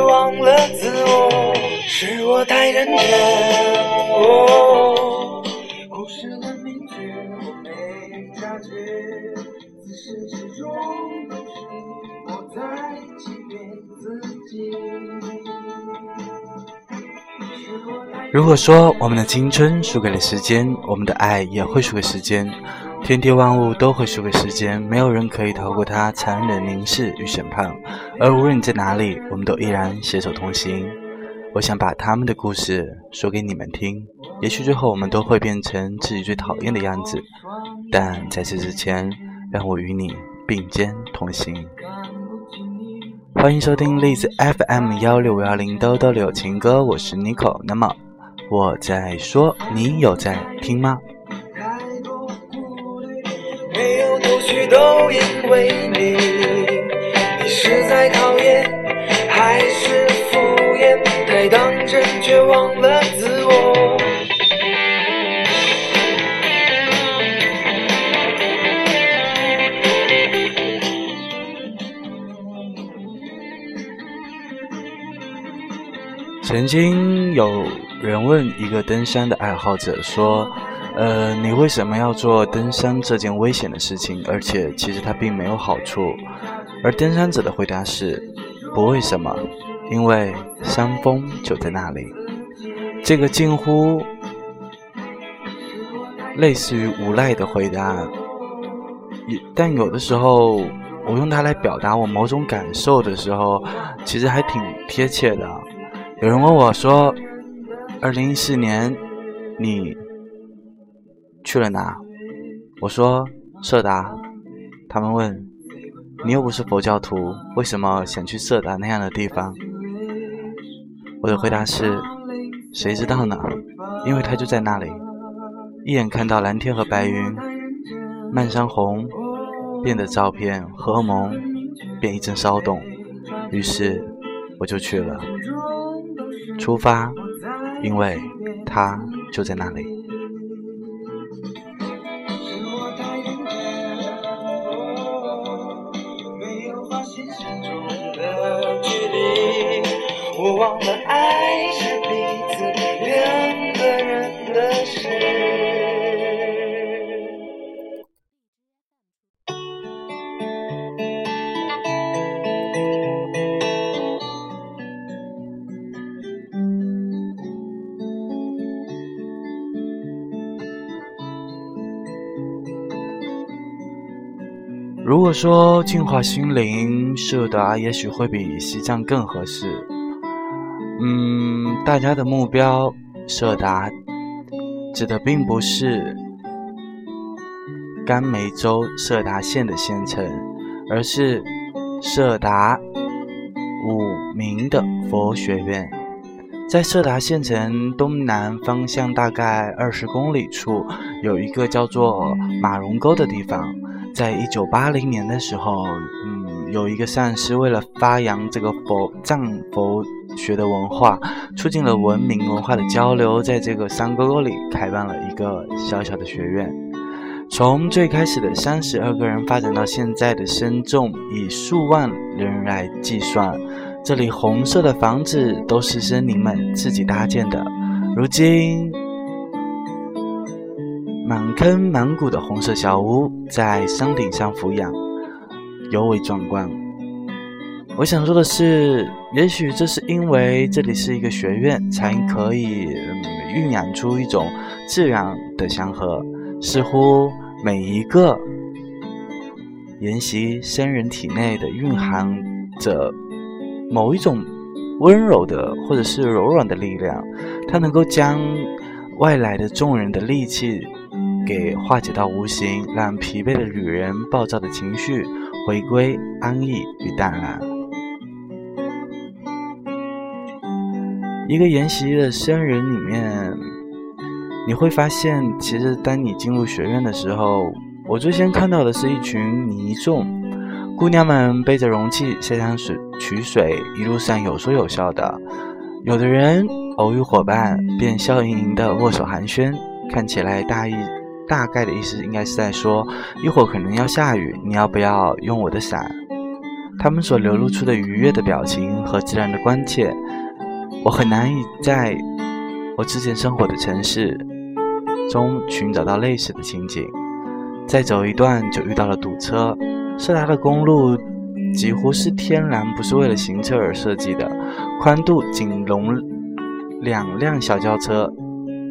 忘了自我。是我太认真，故事的名句我没察觉，自始至终都是我在欺骗自己。如果说我们的青春输给了时间，我们的爱也会输给时间，天地万物都会输给时间，没有人可以逃过它残忍凝视与审判。而无论你在哪里，我们都依然携手同行。我想把他们的故事说给你们听，也许最后我们都会变成自己最讨厌的样子，但在此之前，让我与你并肩同行。欢迎收听栗子 FM 幺六五幺零兜兜柳情歌，我是 Nico。那么我在说，你有在听吗？都因为你，你是在考验，还是敷衍？太当真，却忘了自我。曾经有人问一个登山的爱好者说：“呃，你为什么要做登山这件危险的事情？而且其实它并没有好处。”而登山者的回答是：“不为什么。”因为山峰就在那里，这个近乎类似于无赖的回答，但有的时候我用它来表达我某种感受的时候，其实还挺贴切的。有人问我说：“二零一四年你去了哪？”我说：“色达。”他们问：“你又不是佛教徒，为什么想去色达那样的地方？”我的回答是：谁知道呢？因为它就在那里，一眼看到蓝天和白云，漫山红，变的照片，荷尔蒙便一阵骚动，于是我就去了。出发，因为它就在那里。如果说净化心灵，色达也许会比西藏更合适。嗯，大家的目标，色达指的并不是甘梅州色达县的县城，而是色达五明的佛学院。在色达县城东南方向大概二十公里处，有一个叫做马荣沟的地方。在一九八零年的时候，嗯，有一个善师为了发扬这个佛藏佛。学的文化，促进了文明文化的交流，在这个山沟沟里开办了一个小小的学院。从最开始的三十二个人，发展到现在的深重以数万人来计算。这里红色的房子都是森林们自己搭建的，如今满坑满谷的红色小屋在山顶上俯仰，尤为壮观。我想说的是，也许这是因为这里是一个学院，才可以嗯酝酿出一种自然的祥和。似乎每一个研习生人体内的蕴含着某一种温柔的或者是柔软的力量，它能够将外来的众人的戾气给化解到无形，让疲惫的女人暴躁的情绪回归安逸与淡然。一个研习的僧人里面，你会发现，其实当你进入学院的时候，我最先看到的是一群泥众，姑娘们背着容器下江水取水，一路上有说有笑的。有的人偶遇伙伴，便笑盈盈的握手寒暄，看起来大意大概的意思应该是在说，一会儿可能要下雨，你要不要用我的伞？他们所流露出的愉悦的表情和自然的关切，我很难以在我之前生活的城市中寻找到类似的情景。再走一段就遇到了堵车，色达的公路几乎是天然不是为了行车而设计的，宽度仅容两辆小轿车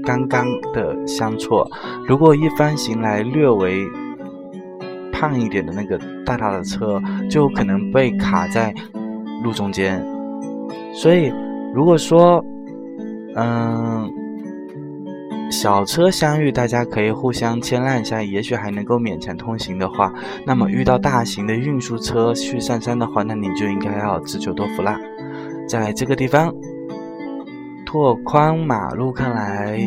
刚刚的相错，如果一方行来略为。胖一点的那个大大的车就可能被卡在路中间，所以如果说，嗯，小车相遇，大家可以互相牵让一下，也许还能够勉强通行的话，那么遇到大型的运输车去上山的话，那你就应该要自求多福啦。在这个地方拓宽马路，看来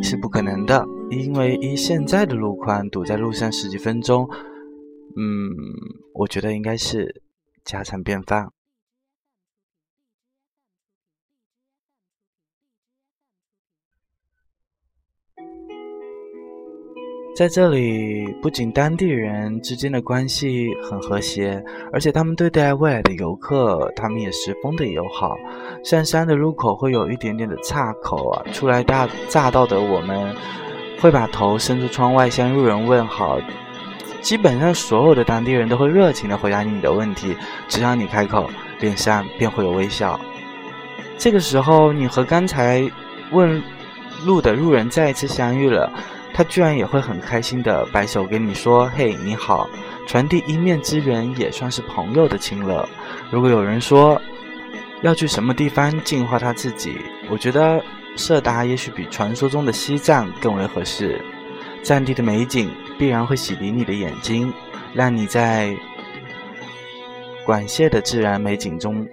是不可能的，因为依现在的路宽，堵在路上十几分钟。嗯，我觉得应该是家常便饭。在这里，不仅当地人之间的关系很和谐，而且他们对待未来的游客，他们也十分的友好。上山的入口会有一点点的岔口啊，初来大乍到的我们会把头伸出窗外向路人问好。基本上所有的当地人都会热情地回答你的问题，只要你开口，脸上便会有微笑。这个时候，你和刚才问路的路人再一次相遇了，他居然也会很开心地摆手跟你说：“嘿，你好！”传递一面之缘也算是朋友的亲了。如果有人说要去什么地方净化他自己，我觉得色达也许比传说中的西藏更为合适。战地的美景必然会洗涤你的眼睛，让你在管谢的自然美景中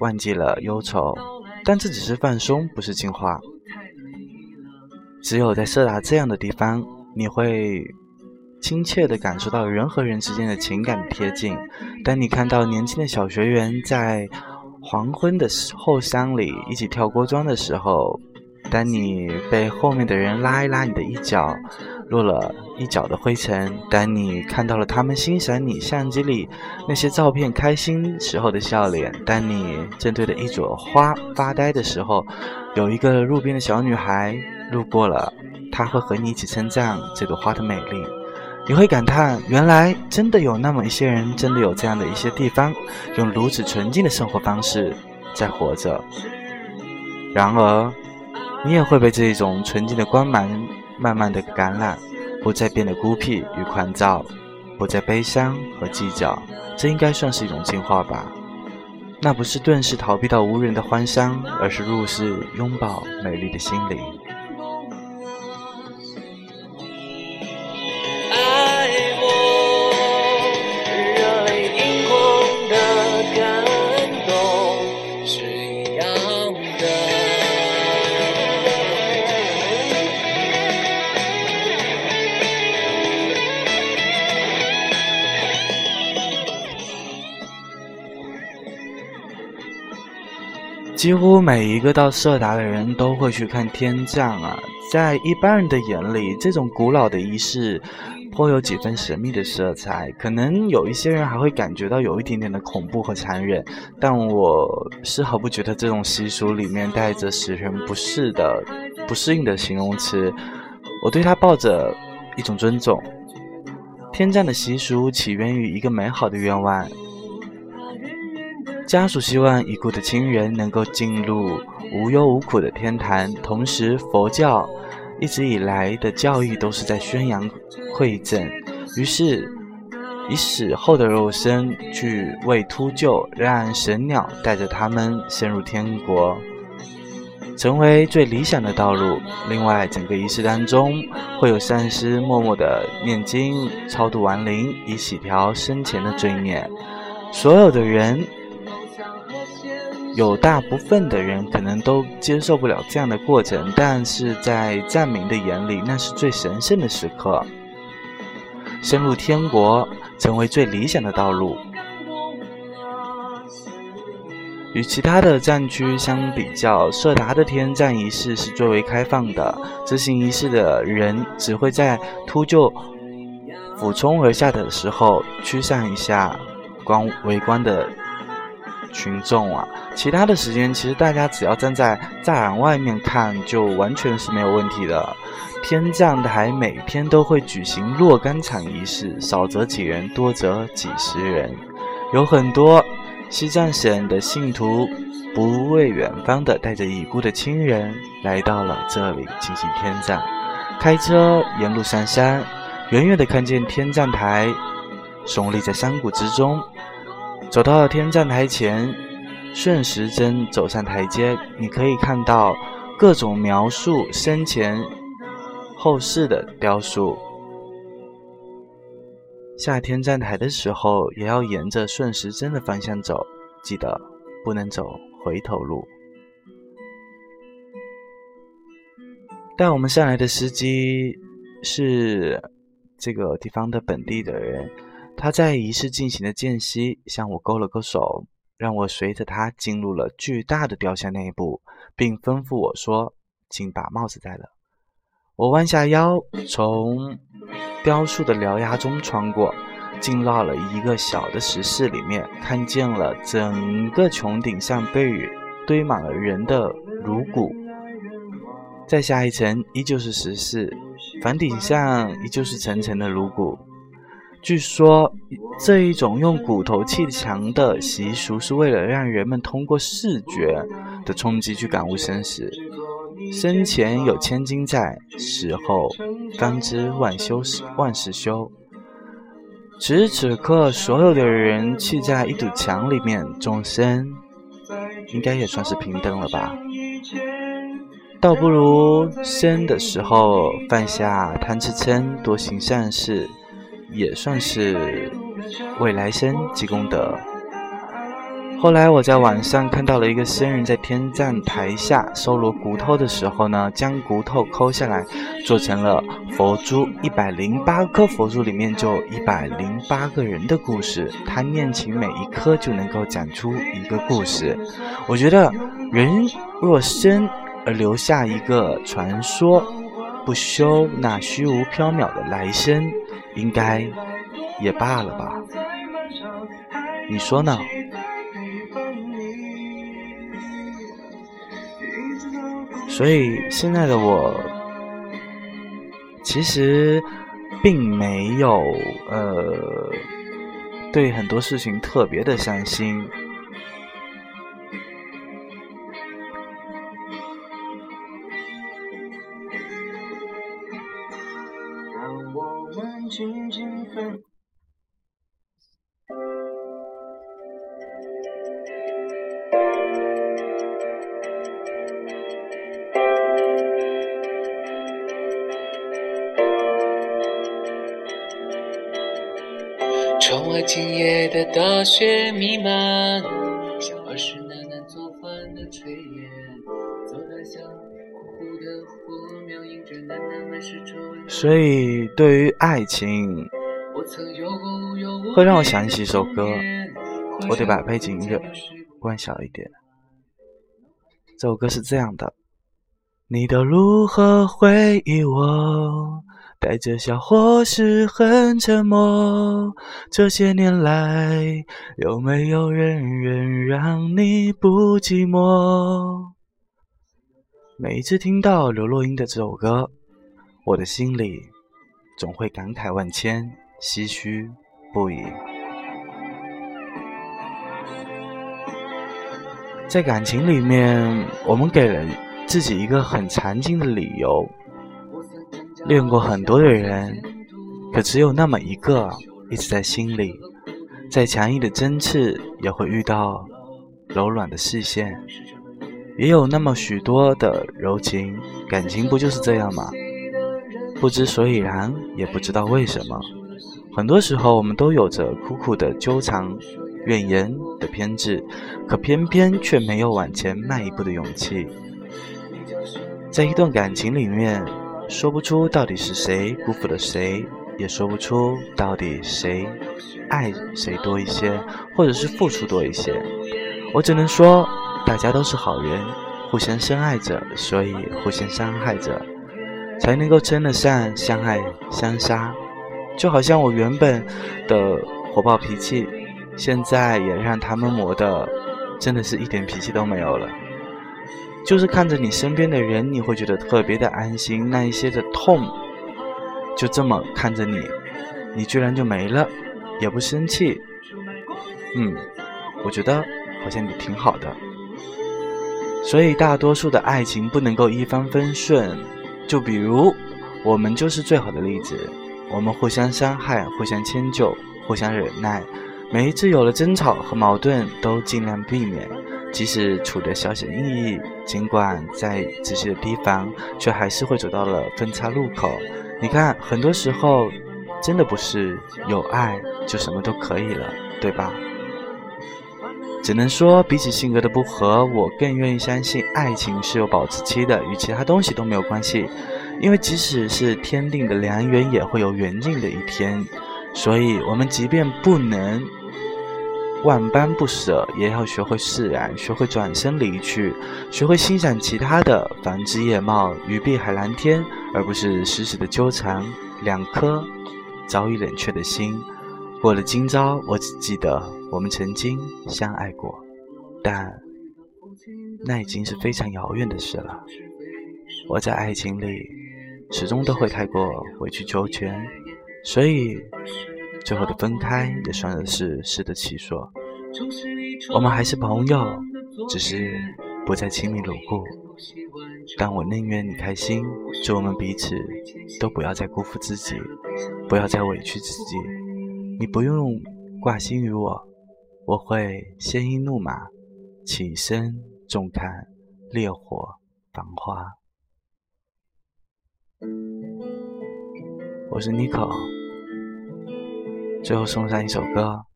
忘记了忧愁。但这只是放松，不是净化。只有在色达这样的地方，你会亲切地感受到人和人之间的情感贴近。当你看到年轻的小学员在黄昏的后山里一起跳锅庄的时候，当你被后面的人拉一拉你的衣角，落了一脚的灰尘；当你看到了他们欣赏你相机里那些照片开心时候的笑脸；当你正对着一朵花发呆的时候，有一个路边的小女孩路过了，他会和你一起称赞这朵花的美丽。你会感叹：原来真的有那么一些人，真的有这样的一些地方，用如此纯净的生活方式在活着。然而。你也会被这一种纯净的光芒慢慢的感染，不再变得孤僻与狂躁，不再悲伤和计较，这应该算是一种进化吧。那不是顿时逃避到无人的荒山，而是入世拥抱美丽的心灵。几乎每一个到色达的人都会去看天葬啊，在一般人的眼里，这种古老的仪式颇有几分神秘的色彩，可能有一些人还会感觉到有一点点的恐怖和残忍，但我丝毫不觉得这种习俗里面带着使人不适的、不适应的形容词，我对他抱着一种尊重。天葬的习俗起源于一个美好的愿望。家属希望已故的亲人能够进入无忧无苦的天堂，同时佛教一直以来的教义都是在宣扬馈赠，于是以死后的肉身去为秃鹫，让神鸟带着他们升入天国，成为最理想的道路。另外，整个仪式当中会有善师默默的念经超度亡灵，以洗掉生前的罪孽。所有的人。有大部分的人可能都接受不了这样的过程，但是在藏民的眼里，那是最神圣的时刻。深入天国，成为最理想的道路。与其他的战区相比较，色达的天战仪式是最为开放的。执行仪式的人只会在秃鹫俯冲而下的时候驱散一下观围观的群众啊。其他的时间，其实大家只要站在栅栏外面看，就完全是没有问题的。天葬台每天都会举行若干场仪式，少则几人，多则几十人，有很多。西藏省的信徒不畏远方的带着已故的亲人来到了这里进行天葬，开车沿路上山，远远的看见天葬台耸立在山谷之中。走到了天葬台前，顺时针走上台阶，你可以看到各种描述生前后事的雕塑。下天站台的时候，也要沿着顺时针的方向走，记得不能走回头路。带我们上来的司机是这个地方的本地的人，他在仪式进行的间隙向我勾了勾手，让我随着他进入了巨大的雕像内部，并吩咐我说：“请把帽子戴了。”我弯下腰，从。雕塑的獠牙中穿过，进到了一个小的石室里面，看见了整个穹顶上被堆满了人的颅骨。再下一层依旧是石室，房顶上依旧是层层的颅骨。据说这一种用骨头砌墙的习俗，是为了让人们通过视觉的冲击去感悟生死。生前有千金在，死后方知万修万事休。此时此刻，所有的人砌在一堵墙里面，众生应该也算是平等了吧？倒不如生的时候放下贪吃嗔，多行善事，也算是为来生积功德。后来我在网上看到了一个僧人在天葬台下收罗骨头的时候呢，将骨头抠下来做成了佛珠，一百零八颗佛珠里面就一百零八个人的故事，他念起每一颗就能够讲出一个故事。我觉得人若生而留下一个传说，不修那虚无缥缈的来生，应该也罢了吧？你说呢？所以现在的我，其实并没有呃对很多事情特别的伤心。所以，对于爱情，会让我想起一首歌。我得把背景音乐关小一点。这首歌是这样的：你都如何回忆我？带着笑或是很沉默，这些年来有没有人愿让你不寂寞？每一次听到刘若英的这首歌，我的心里总会感慨万千，唏嘘不已。在感情里面，我们给了自己一个很常见的理由。恋过很多的人，可只有那么一个一直在心里。再强硬的针刺，也会遇到柔软的视线。也有那么许多的柔情，感情不就是这样吗？不知所以然，也不知道为什么。很多时候，我们都有着苦苦的纠缠怨言的偏执，可偏偏却没有往前迈一步的勇气。在一段感情里面，说不出到底是谁辜负了谁，也说不出到底谁爱谁多一些，或者是付出多一些。我只能说，大家都是好人，互相深爱着，所以互相伤害着，才能够称得上相爱相杀。就好像我原本的火爆脾气，现在也让他们磨的，真的是一点脾气都没有了。就是看着你身边的人，你会觉得特别的安心。那一些的痛，就这么看着你，你居然就没了，也不生气。嗯，我觉得好像你挺好的。所以大多数的爱情不能够一帆风顺。就比如我们就是最好的例子，我们互相伤害，互相迁就，互相忍耐。每一次有了争吵和矛盾，都尽量避免。即使处得小心翼翼，尽管在仔细的提防，却还是会走到了分叉路口。你看，很多时候真的不是有爱就什么都可以了，对吧？只能说，比起性格的不合，我更愿意相信爱情是有保质期的，与其他东西都没有关系。因为即使是天定的良缘，也会有缘尽的一天。所以，我们即便不能。万般不舍，也要学会释然，学会转身离去，学会欣赏其他的繁枝叶茂与碧海蓝天，而不是死死的纠缠两颗早已冷却的心。过了今朝，我只记得我们曾经相爱过，但那已经是非常遥远的事了。我在爱情里始终都会太过委曲求全，所以。最后的分开也算是适得其所。我们还是朋友，只是不再亲密如故。但我宁愿你开心，祝我们彼此都不要再辜负自己，不要再委屈自己。你不用挂心于我，我会鲜衣怒马，起身重看烈火繁花。我是妮可。最后送上一首歌，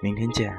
明天见。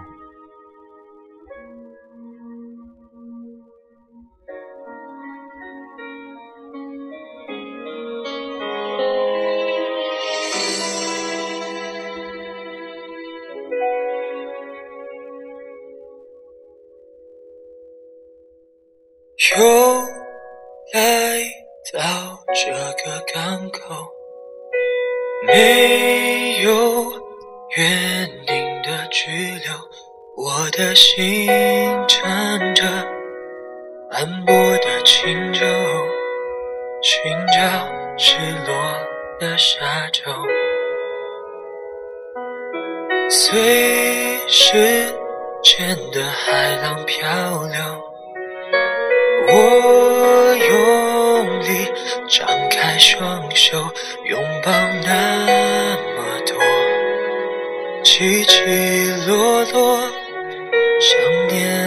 寻找失落的沙洲，随时间的海浪漂流，我用力张开双手。拥抱那么多起起落落，想念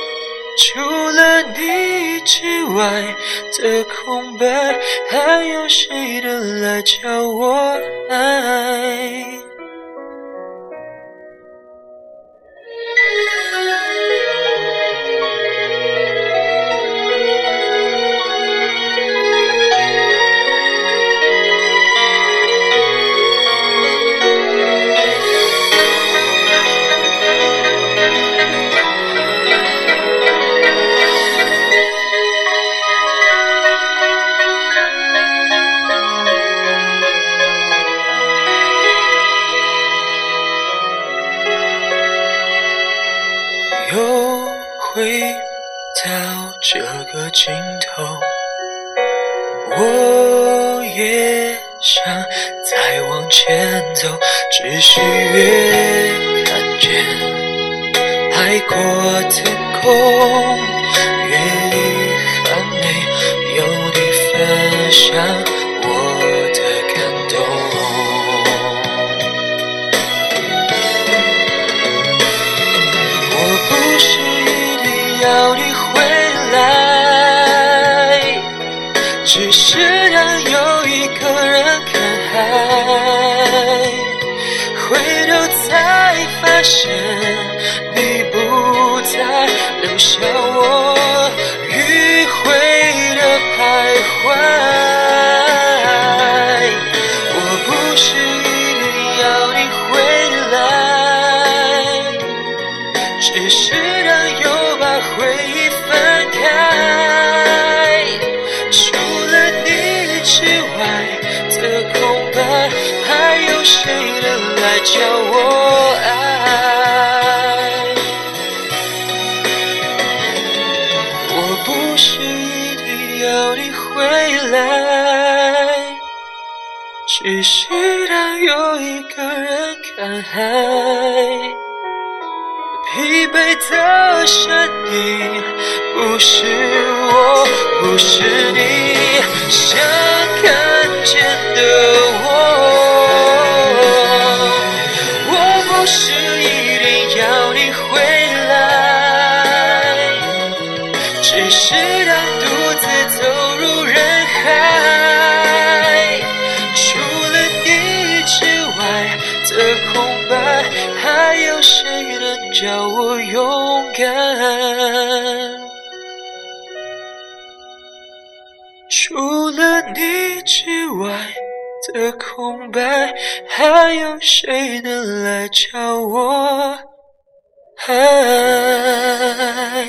除了你之外的空白，还有谁能来教我爱？是越看见海阔天空越遗憾没有你分享谢。看海疲惫的身影不是我不是你想感除了你之外的空白还有谁能来教我？爱